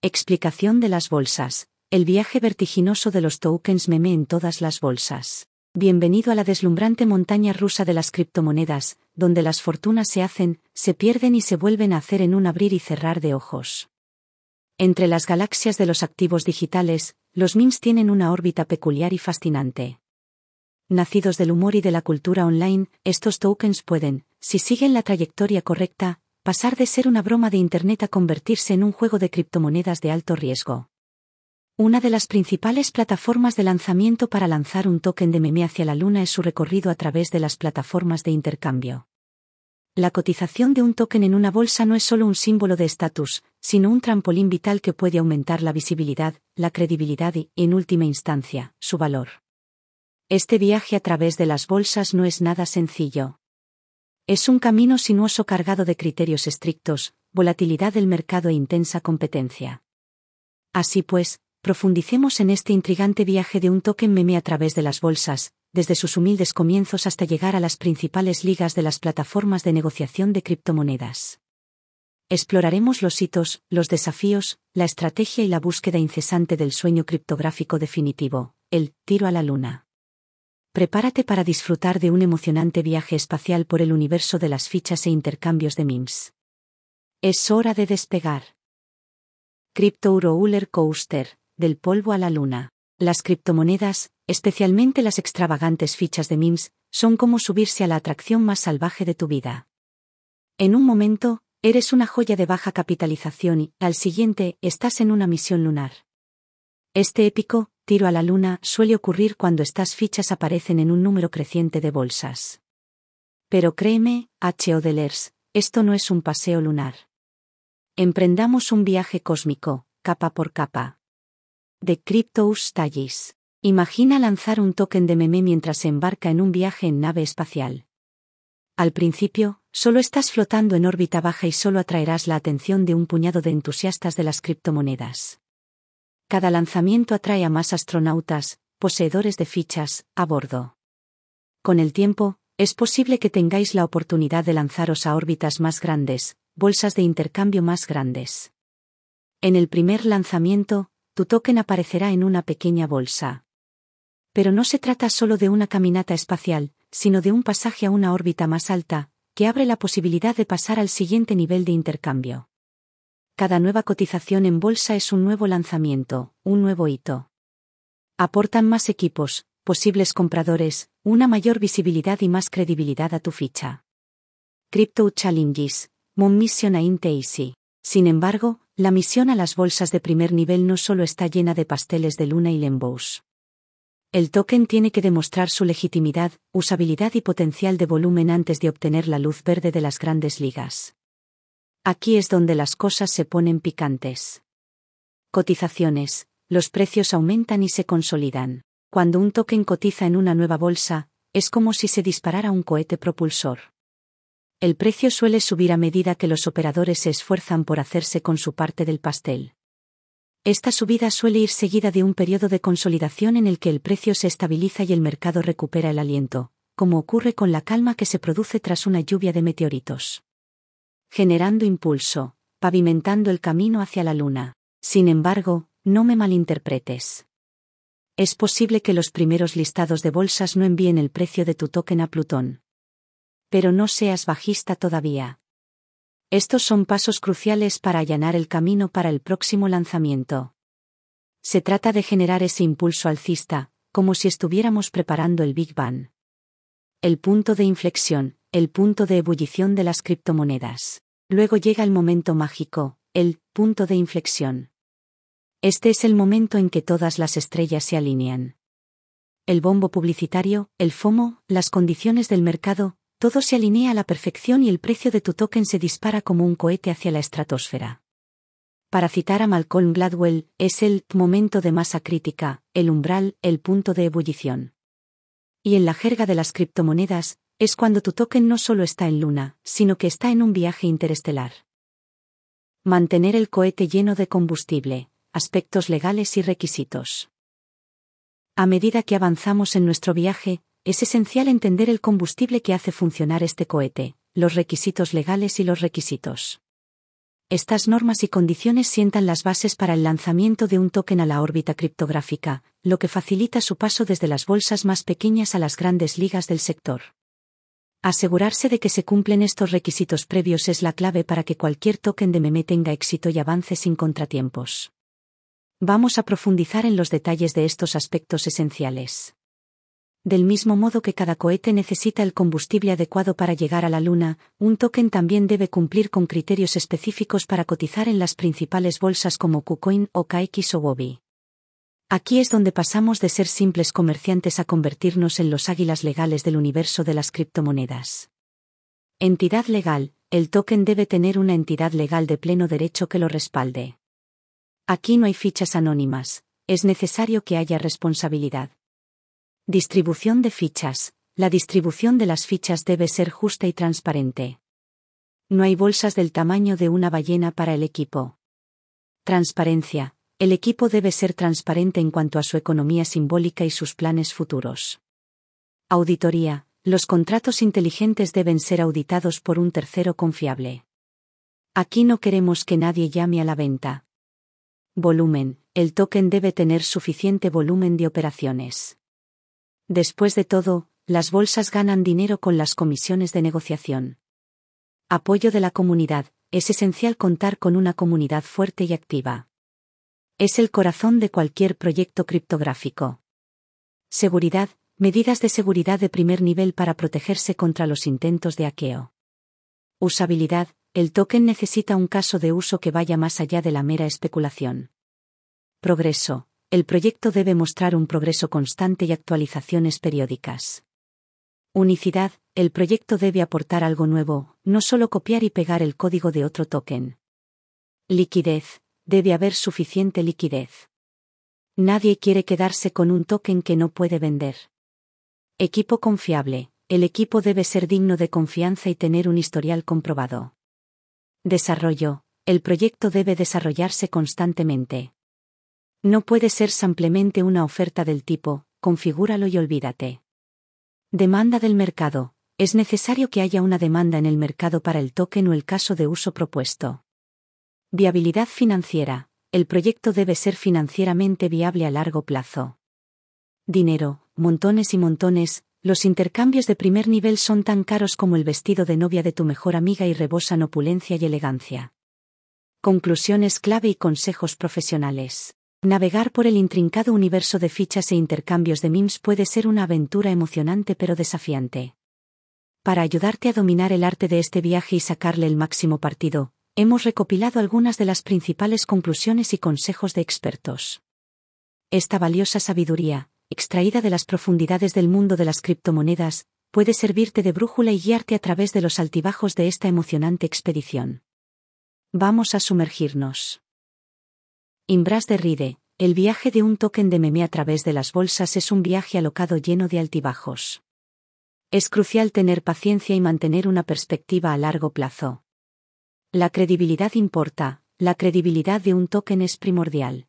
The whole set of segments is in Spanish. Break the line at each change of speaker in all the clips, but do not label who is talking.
Explicación de las bolsas. El viaje vertiginoso de los tokens meme en todas las bolsas. Bienvenido a la deslumbrante montaña rusa de las criptomonedas, donde las fortunas se hacen, se pierden y se vuelven a hacer en un abrir y cerrar de ojos. Entre las galaxias de los activos digitales, los memes tienen una órbita peculiar y fascinante. Nacidos del humor y de la cultura online, estos tokens pueden, si siguen la trayectoria correcta, pasar de ser una broma de Internet a convertirse en un juego de criptomonedas de alto riesgo. Una de las principales plataformas de lanzamiento para lanzar un token de meme hacia la luna es su recorrido a través de las plataformas de intercambio. La cotización de un token en una bolsa no es solo un símbolo de estatus, sino un trampolín vital que puede aumentar la visibilidad, la credibilidad y, en última instancia, su valor. Este viaje a través de las bolsas no es nada sencillo. Es un camino sinuoso cargado de criterios estrictos, volatilidad del mercado e intensa competencia. Así pues, profundicemos en este intrigante viaje de un token meme a través de las bolsas, desde sus humildes comienzos hasta llegar a las principales ligas de las plataformas de negociación de criptomonedas. Exploraremos los hitos, los desafíos, la estrategia y la búsqueda incesante del sueño criptográfico definitivo, el tiro a la luna. Prepárate para disfrutar de un emocionante viaje espacial por el universo de las fichas e intercambios de memes. Es hora de despegar. Crypto Roller Coaster, del polvo a la luna. Las criptomonedas, especialmente las extravagantes fichas de memes, son como subirse a la atracción más salvaje de tu vida. En un momento, eres una joya de baja capitalización y, al siguiente, estás en una misión lunar. Este épico, tiro a la luna, suele ocurrir cuando estas fichas aparecen en un número creciente de bolsas. Pero créeme, H. Delers, esto no es un paseo lunar. Emprendamos un viaje cósmico, capa por capa. De Cryptos Tallis. Imagina lanzar un token de meme mientras se embarca en un viaje en nave espacial. Al principio, solo estás flotando en órbita baja y solo atraerás la atención de un puñado de entusiastas de las criptomonedas. Cada lanzamiento atrae a más astronautas, poseedores de fichas, a bordo. Con el tiempo, es posible que tengáis la oportunidad de lanzaros a órbitas más grandes, bolsas de intercambio más grandes. En el primer lanzamiento, tu token aparecerá en una pequeña bolsa. Pero no se trata solo de una caminata espacial, sino de un pasaje a una órbita más alta, que abre la posibilidad de pasar al siguiente nivel de intercambio. Cada nueva cotización en bolsa es un nuevo lanzamiento, un nuevo hito. Aportan más equipos, posibles compradores, una mayor visibilidad y más credibilidad a tu ficha. Crypto Challenges, Moon Mission Ain't Easy. Sin embargo, la misión a las bolsas de primer nivel no solo está llena de pasteles de luna y lembos. El token tiene que demostrar su legitimidad, usabilidad y potencial de volumen antes de obtener la luz verde de las grandes ligas. Aquí es donde las cosas se ponen picantes. Cotizaciones. Los precios aumentan y se consolidan. Cuando un token cotiza en una nueva bolsa, es como si se disparara un cohete propulsor. El precio suele subir a medida que los operadores se esfuerzan por hacerse con su parte del pastel. Esta subida suele ir seguida de un periodo de consolidación en el que el precio se estabiliza y el mercado recupera el aliento, como ocurre con la calma que se produce tras una lluvia de meteoritos. Generando impulso, pavimentando el camino hacia la luna. Sin embargo, no me malinterpretes. Es posible que los primeros listados de bolsas no envíen el precio de tu token a Plutón pero no seas bajista todavía. Estos son pasos cruciales para allanar el camino para el próximo lanzamiento. Se trata de generar ese impulso alcista, como si estuviéramos preparando el Big Bang. El punto de inflexión, el punto de ebullición de las criptomonedas. Luego llega el momento mágico, el punto de inflexión. Este es el momento en que todas las estrellas se alinean. El bombo publicitario, el FOMO, las condiciones del mercado, todo se alinea a la perfección y el precio de tu token se dispara como un cohete hacia la estratosfera. Para citar a Malcolm Gladwell, es el momento de masa crítica, el umbral, el punto de ebullición. Y en la jerga de las criptomonedas, es cuando tu token no solo está en luna, sino que está en un viaje interestelar. Mantener el cohete lleno de combustible, aspectos legales y requisitos. A medida que avanzamos en nuestro viaje, es esencial entender el combustible que hace funcionar este cohete, los requisitos legales y los requisitos. Estas normas y condiciones sientan las bases para el lanzamiento de un token a la órbita criptográfica, lo que facilita su paso desde las bolsas más pequeñas a las grandes ligas del sector. Asegurarse de que se cumplen estos requisitos previos es la clave para que cualquier token de meme tenga éxito y avance sin contratiempos. Vamos a profundizar en los detalles de estos aspectos esenciales. Del mismo modo que cada cohete necesita el combustible adecuado para llegar a la Luna, un token también debe cumplir con criterios específicos para cotizar en las principales bolsas como KuCoin o KX o Wobi. Aquí es donde pasamos de ser simples comerciantes a convertirnos en los águilas legales del universo de las criptomonedas. Entidad legal, el token debe tener una entidad legal de pleno derecho que lo respalde. Aquí no hay fichas anónimas, es necesario que haya responsabilidad. Distribución de fichas. La distribución de las fichas debe ser justa y transparente. No hay bolsas del tamaño de una ballena para el equipo. Transparencia. El equipo debe ser transparente en cuanto a su economía simbólica y sus planes futuros. Auditoría. Los contratos inteligentes deben ser auditados por un tercero confiable. Aquí no queremos que nadie llame a la venta. Volumen. El token debe tener suficiente volumen de operaciones. Después de todo, las bolsas ganan dinero con las comisiones de negociación. Apoyo de la comunidad. Es esencial contar con una comunidad fuerte y activa. Es el corazón de cualquier proyecto criptográfico. Seguridad. Medidas de seguridad de primer nivel para protegerse contra los intentos de hackeo. Usabilidad. El token necesita un caso de uso que vaya más allá de la mera especulación. Progreso el proyecto debe mostrar un progreso constante y actualizaciones periódicas. Unicidad, el proyecto debe aportar algo nuevo, no solo copiar y pegar el código de otro token. Liquidez, debe haber suficiente liquidez. Nadie quiere quedarse con un token que no puede vender. Equipo confiable, el equipo debe ser digno de confianza y tener un historial comprobado. Desarrollo, el proyecto debe desarrollarse constantemente. No puede ser simplemente una oferta del tipo, configúralo y olvídate. Demanda del mercado. Es necesario que haya una demanda en el mercado para el token o el caso de uso propuesto. Viabilidad financiera. El proyecto debe ser financieramente viable a largo plazo. Dinero, montones y montones, los intercambios de primer nivel son tan caros como el vestido de novia de tu mejor amiga y rebosan opulencia y elegancia. Conclusiones clave y consejos profesionales. Navegar por el intrincado universo de fichas e intercambios de memes puede ser una aventura emocionante pero desafiante. Para ayudarte a dominar el arte de este viaje y sacarle el máximo partido, hemos recopilado algunas de las principales conclusiones y consejos de expertos. Esta valiosa sabiduría, extraída de las profundidades del mundo de las criptomonedas, puede servirte de brújula y guiarte a través de los altibajos de esta emocionante expedición. Vamos a sumergirnos. Imbras de Ride, el viaje de un token de meme a través de las bolsas es un viaje alocado lleno de altibajos. Es crucial tener paciencia y mantener una perspectiva a largo plazo. La credibilidad importa, la credibilidad de un token es primordial.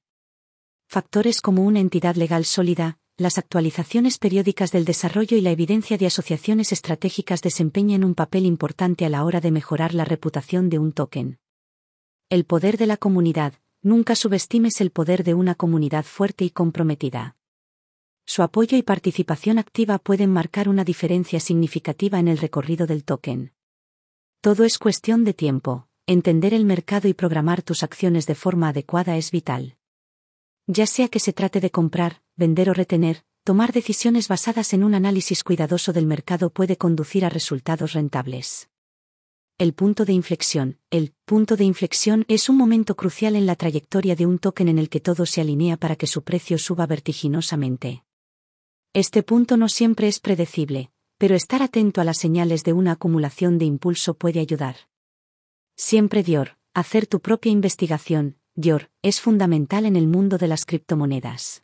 Factores como una entidad legal sólida, las actualizaciones periódicas del desarrollo y la evidencia de asociaciones estratégicas desempeñan un papel importante a la hora de mejorar la reputación de un token. El poder de la comunidad, nunca subestimes el poder de una comunidad fuerte y comprometida. Su apoyo y participación activa pueden marcar una diferencia significativa en el recorrido del token. Todo es cuestión de tiempo, entender el mercado y programar tus acciones de forma adecuada es vital. Ya sea que se trate de comprar, vender o retener, tomar decisiones basadas en un análisis cuidadoso del mercado puede conducir a resultados rentables el punto de inflexión. El punto de inflexión es un momento crucial en la trayectoria de un token en el que todo se alinea para que su precio suba vertiginosamente. Este punto no siempre es predecible, pero estar atento a las señales de una acumulación de impulso puede ayudar. Siempre Dior, hacer tu propia investigación, Dior, es fundamental en el mundo de las criptomonedas.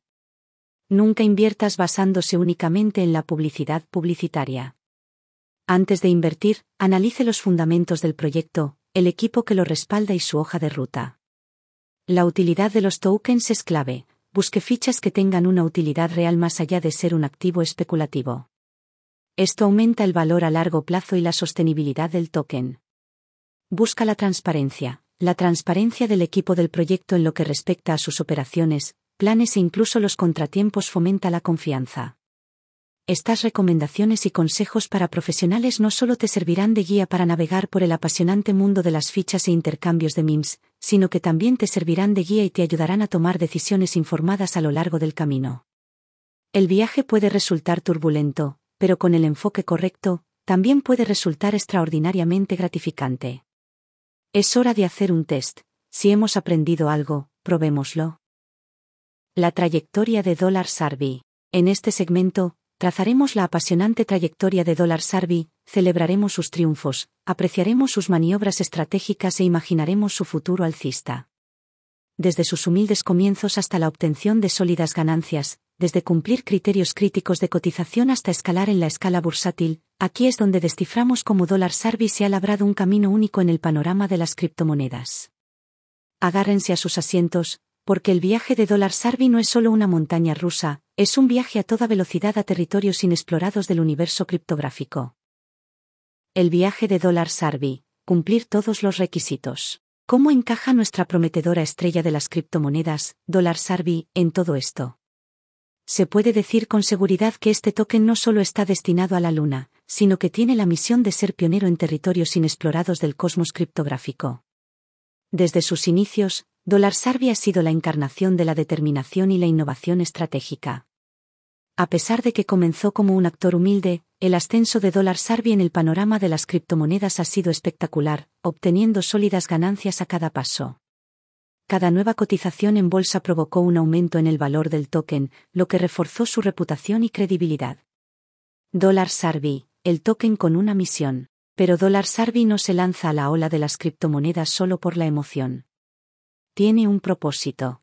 Nunca inviertas basándose únicamente en la publicidad publicitaria. Antes de invertir, analice los fundamentos del proyecto, el equipo que lo respalda y su hoja de ruta. La utilidad de los tokens es clave, busque fichas que tengan una utilidad real más allá de ser un activo especulativo. Esto aumenta el valor a largo plazo y la sostenibilidad del token. Busca la transparencia. la transparencia del equipo del proyecto en lo que respecta a sus operaciones, planes e incluso los contratiempos fomenta la confianza. Estas recomendaciones y consejos para profesionales no solo te servirán de guía para navegar por el apasionante mundo de las fichas e intercambios de MIMS, sino que también te servirán de guía y te ayudarán a tomar decisiones informadas a lo largo del camino. El viaje puede resultar turbulento, pero con el enfoque correcto, también puede resultar extraordinariamente gratificante. Es hora de hacer un test. Si hemos aprendido algo, probémoslo. La trayectoria de Dollar Sarvi. En este segmento, Trazaremos la apasionante trayectoria de Dollar Sarvi, celebraremos sus triunfos, apreciaremos sus maniobras estratégicas e imaginaremos su futuro alcista. Desde sus humildes comienzos hasta la obtención de sólidas ganancias, desde cumplir criterios críticos de cotización hasta escalar en la escala bursátil, aquí es donde desciframos cómo Dollar Sarvi se ha labrado un camino único en el panorama de las criptomonedas. Agárrense a sus asientos, porque el viaje de Dollar Sarvi no es solo una montaña rusa, es un viaje a toda velocidad a territorios inexplorados del universo criptográfico. El viaje de Dollar Sarvi, cumplir todos los requisitos. ¿Cómo encaja nuestra prometedora estrella de las criptomonedas, Dollar Sarvi, en todo esto? Se puede decir con seguridad que este token no solo está destinado a la Luna, sino que tiene la misión de ser pionero en territorios inexplorados del cosmos criptográfico. Desde sus inicios, Dollar Sarvi ha sido la encarnación de la determinación y la innovación estratégica. A pesar de que comenzó como un actor humilde, el ascenso de Dollar Sarvi en el panorama de las criptomonedas ha sido espectacular, obteniendo sólidas ganancias a cada paso. Cada nueva cotización en bolsa provocó un aumento en el valor del token, lo que reforzó su reputación y credibilidad. Dollar Sarvi, el token con una misión. Pero Dollar Sarvi no se lanza a la ola de las criptomonedas solo por la emoción tiene un propósito.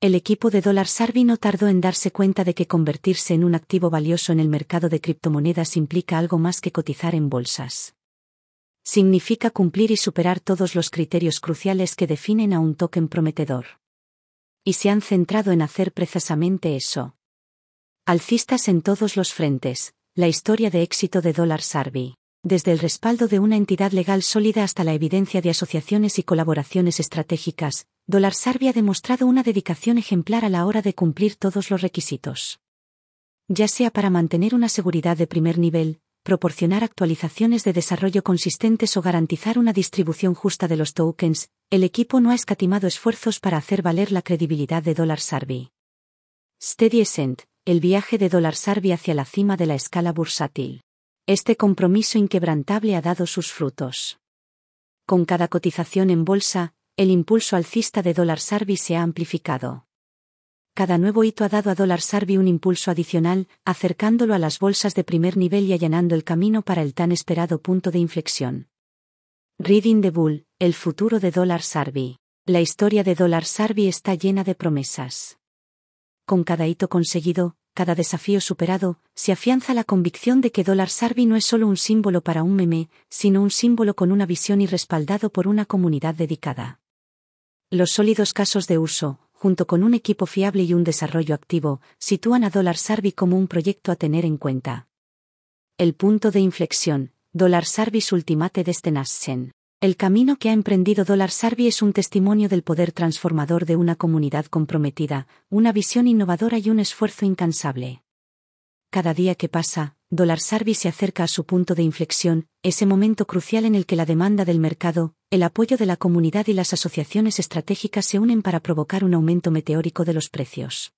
El equipo de Dollar Sarvi no tardó en darse cuenta de que convertirse en un activo valioso en el mercado de criptomonedas implica algo más que cotizar en bolsas. Significa cumplir y superar todos los criterios cruciales que definen a un token prometedor. Y se han centrado en hacer precisamente eso. Alcistas en todos los frentes, la historia de éxito de Dollar Sarvi desde el respaldo de una entidad legal sólida hasta la evidencia de asociaciones y colaboraciones estratégicas, Dollar Sarvi ha demostrado una dedicación ejemplar a la hora de cumplir todos los requisitos. Ya sea para mantener una seguridad de primer nivel, proporcionar actualizaciones de desarrollo consistentes o garantizar una distribución justa de los tokens, el equipo no ha escatimado esfuerzos para hacer valer la credibilidad de Dollar Sarvi. Steady Ascent, el viaje de Dollar Sarvi hacia la cima de la escala bursátil. Este compromiso inquebrantable ha dado sus frutos. Con cada cotización en bolsa, el impulso alcista de Dollar Sarvi se ha amplificado. Cada nuevo hito ha dado a Dollar Sarvi un impulso adicional, acercándolo a las bolsas de primer nivel y allanando el camino para el tan esperado punto de inflexión. Reading the Bull, el futuro de Dollar Sarvi. La historia de Dollar Sarvi está llena de promesas. Con cada hito conseguido, cada desafío superado, se afianza la convicción de que Dollar Sarvi no es solo un símbolo para un meme, sino un símbolo con una visión y respaldado por una comunidad dedicada. Los sólidos casos de uso, junto con un equipo fiable y un desarrollo activo, sitúan a Dollar Sarvi como un proyecto a tener en cuenta. El punto de inflexión, Dollar Sarvis Ultimate Destination. El camino que ha emprendido Dollar Sarvi es un testimonio del poder transformador de una comunidad comprometida, una visión innovadora y un esfuerzo incansable. Cada día que pasa, Dollar Sarvi se acerca a su punto de inflexión, ese momento crucial en el que la demanda del mercado, el apoyo de la comunidad y las asociaciones estratégicas se unen para provocar un aumento meteórico de los precios.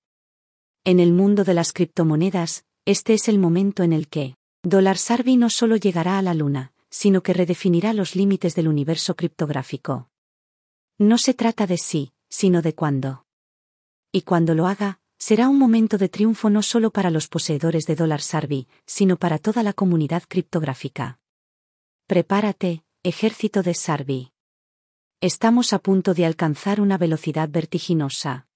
En el mundo de las criptomonedas, este es el momento en el que Dollar Sarvi no solo llegará a la luna, sino que redefinirá los límites del universo criptográfico. No se trata de sí, sino de cuándo. Y cuando lo haga, será un momento de triunfo no solo para los poseedores de dólar Sarvi, sino para toda la comunidad criptográfica. Prepárate, ejército de Sarvi. Estamos a punto de alcanzar una velocidad vertiginosa.